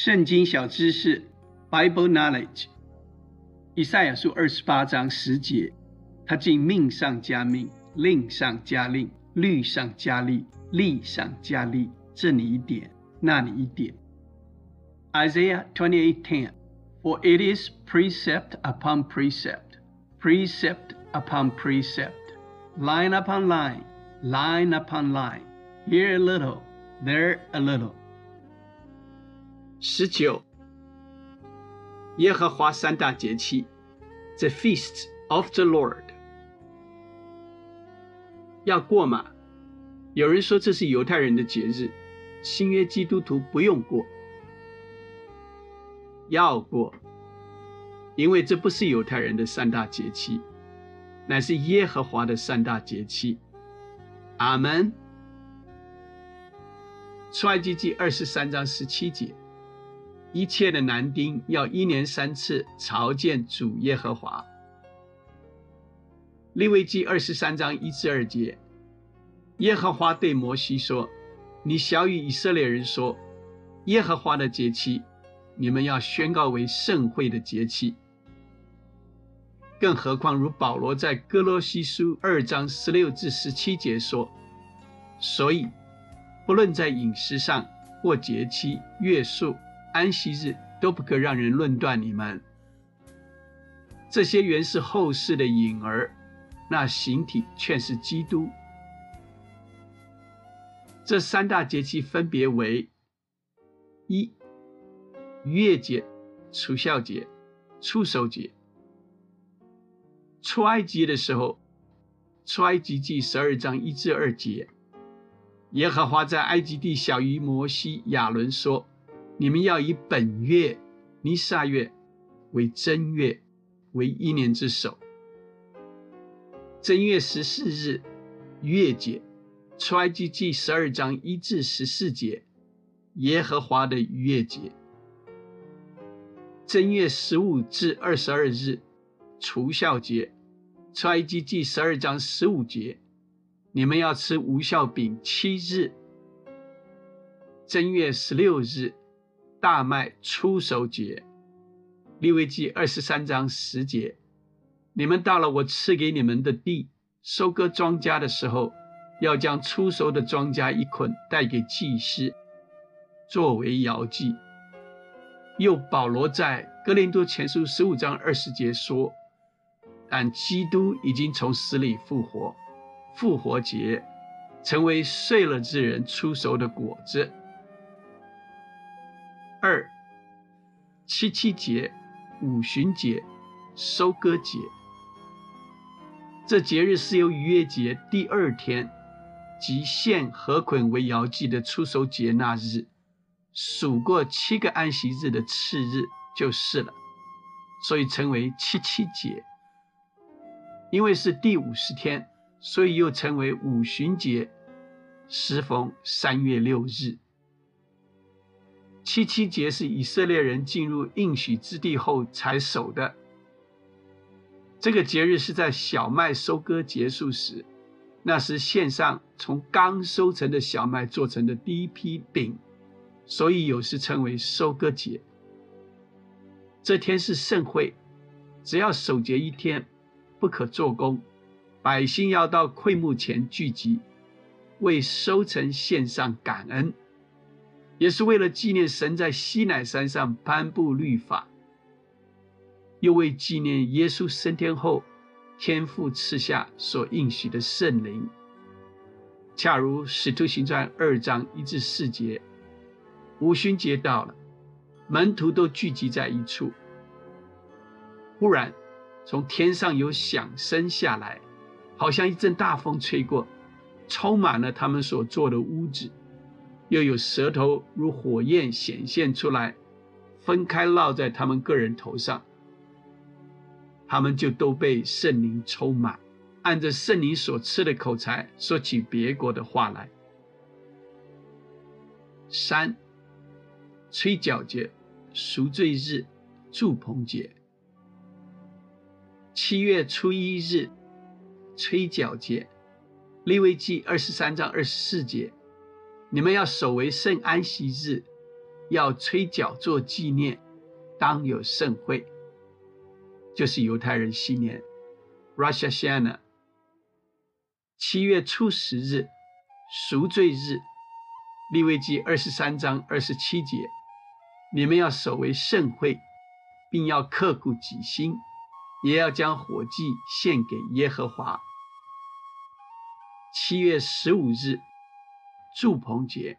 圣经小知识，Bible Knowledge。以赛亚书二十八章十节，他竟命上加命，令上加令，律上加律，利上加利，这里一点，那里一点。Isaiah twenty eight ten, for it is precept upon precept, precept upon precept, line upon line, line upon line, here a little, there a little. 十九，耶和华三大节期，the feasts of the Lord，要过吗？有人说这是犹太人的节日，新约基督徒不用过，要过，因为这不是犹太人的三大节期，乃是耶和华的三大节期。阿门。出埃及记二十三章十七节。一切的男丁要一年三次朝见主耶和华。利未记二十三章一至二节，耶和华对摩西说：“你小与以色列人说，耶和华的节期，你们要宣告为盛会的节期。更何况如保罗在哥罗西书二章十六至十七节说，所以不论在饮食上或节期、月数。”安息日都不可让人论断你们，这些原是后世的影儿，那形体却是基督。这三大节气分别为：一、月节、除孝节、出守节。出埃及的时候，出埃及记十二章一至二节，耶和华在埃及地小于摩西、亚伦说。你们要以本月尼撒月为正月，为一年之首。正月十四日月节，出埃及记十二章一至十四节，耶和华的月节。正月十五至二十二日除孝节，出埃及记十二章十五节，你们要吃无孝饼七日。正月十六日。大麦出手节，利未记二十三章十节，你们到了我赐给你们的地，收割庄稼的时候，要将出熟的庄稼一捆带给祭司，作为摇祭。又保罗在哥林多前书十五章二十节说：“但基督已经从死里复活，复活节成为睡了之人出熟的果子。”二七七节、五旬节、收割节，这节日是由逾越节第二天即献禾捆为摇祭的出手节那日，数过七个安息日的次日就是了，所以称为七七节。因为是第五十天，所以又称为五旬节，时逢三月六日。七七节是以色列人进入应许之地后才守的。这个节日是在小麦收割结束时，那时献上从刚收成的小麦做成的第一批饼，所以有时称为收割节。这天是盛会，只要守节一天，不可做工。百姓要到会幕前聚集，为收成献上感恩。也是为了纪念神在西乃山上颁布律法，又为纪念耶稣升天后，天父赐下所应许的圣灵。恰如使徒行传二章一至四节，五旬节到了，门徒都聚集在一处。忽然，从天上有响声下来，好像一阵大风吹过，充满了他们所坐的屋子。又有舌头如火焰显现出来，分开落在他们个人头上，他们就都被圣灵充满，按着圣灵所赐的口才说起别国的话来。三，吹角节、赎罪日、祝棚节。七月初一日，吹角节，利未记二十三章二十四节。你们要守为圣安息日，要吹角做纪念，当有盛会，就是犹太人新年 （Rosh Hashanah）。七月初十日，赎罪日，利未记二十三章二十七节，你们要守为盛会，并要刻骨己心，也要将火祭献给耶和华。七月十五日，祝棚节，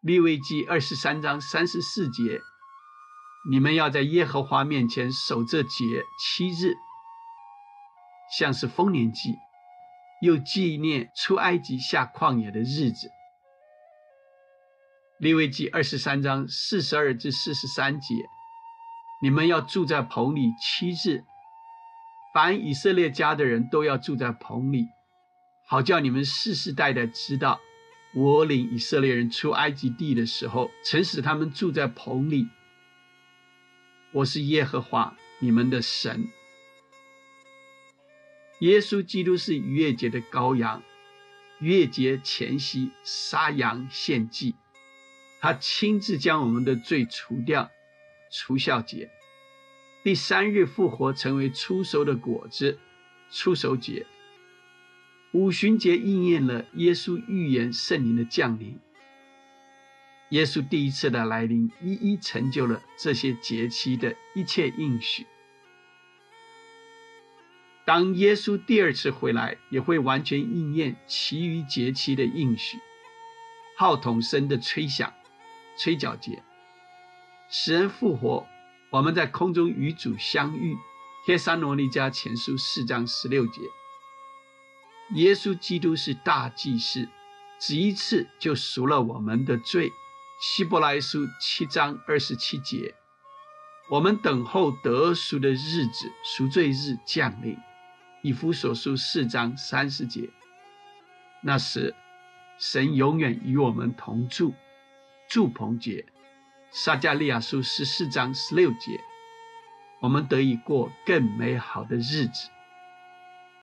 利未记二十三章三十四节，你们要在耶和华面前守这节七日，像是丰年祭。又纪念出埃及下旷野的日子。利未记二十三章四十二至四十三节，你们要住在棚里七日，凡以色列家的人都要住在棚里，好叫你们世世代代知道，我领以色列人出埃及地的时候，曾使他们住在棚里。我是耶和华你们的神。耶稣基督是逾越节的羔羊，逾越节前夕杀羊献祭，他亲自将我们的罪除掉。除孝节，第三日复活，成为出熟的果子。出熟节，五旬节应验了耶稣预言圣灵的降临。耶稣第一次的来临，一一成就了这些节期的一切应许。当耶稣第二次回来，也会完全应验其余节期的应许。号筒声的吹响，吹角节，使人复活。我们在空中与主相遇。帖撒罗尼迦前书四章十六节。耶稣基督是大祭司，只一次就赎了我们的罪。希伯来书七章二十七节。我们等候得赎的日子，赎罪日降临。以弗所书四章三十节，那时神永远与我们同住。祝棚节，撒加利亚书十四章十六节，我们得以过更美好的日子。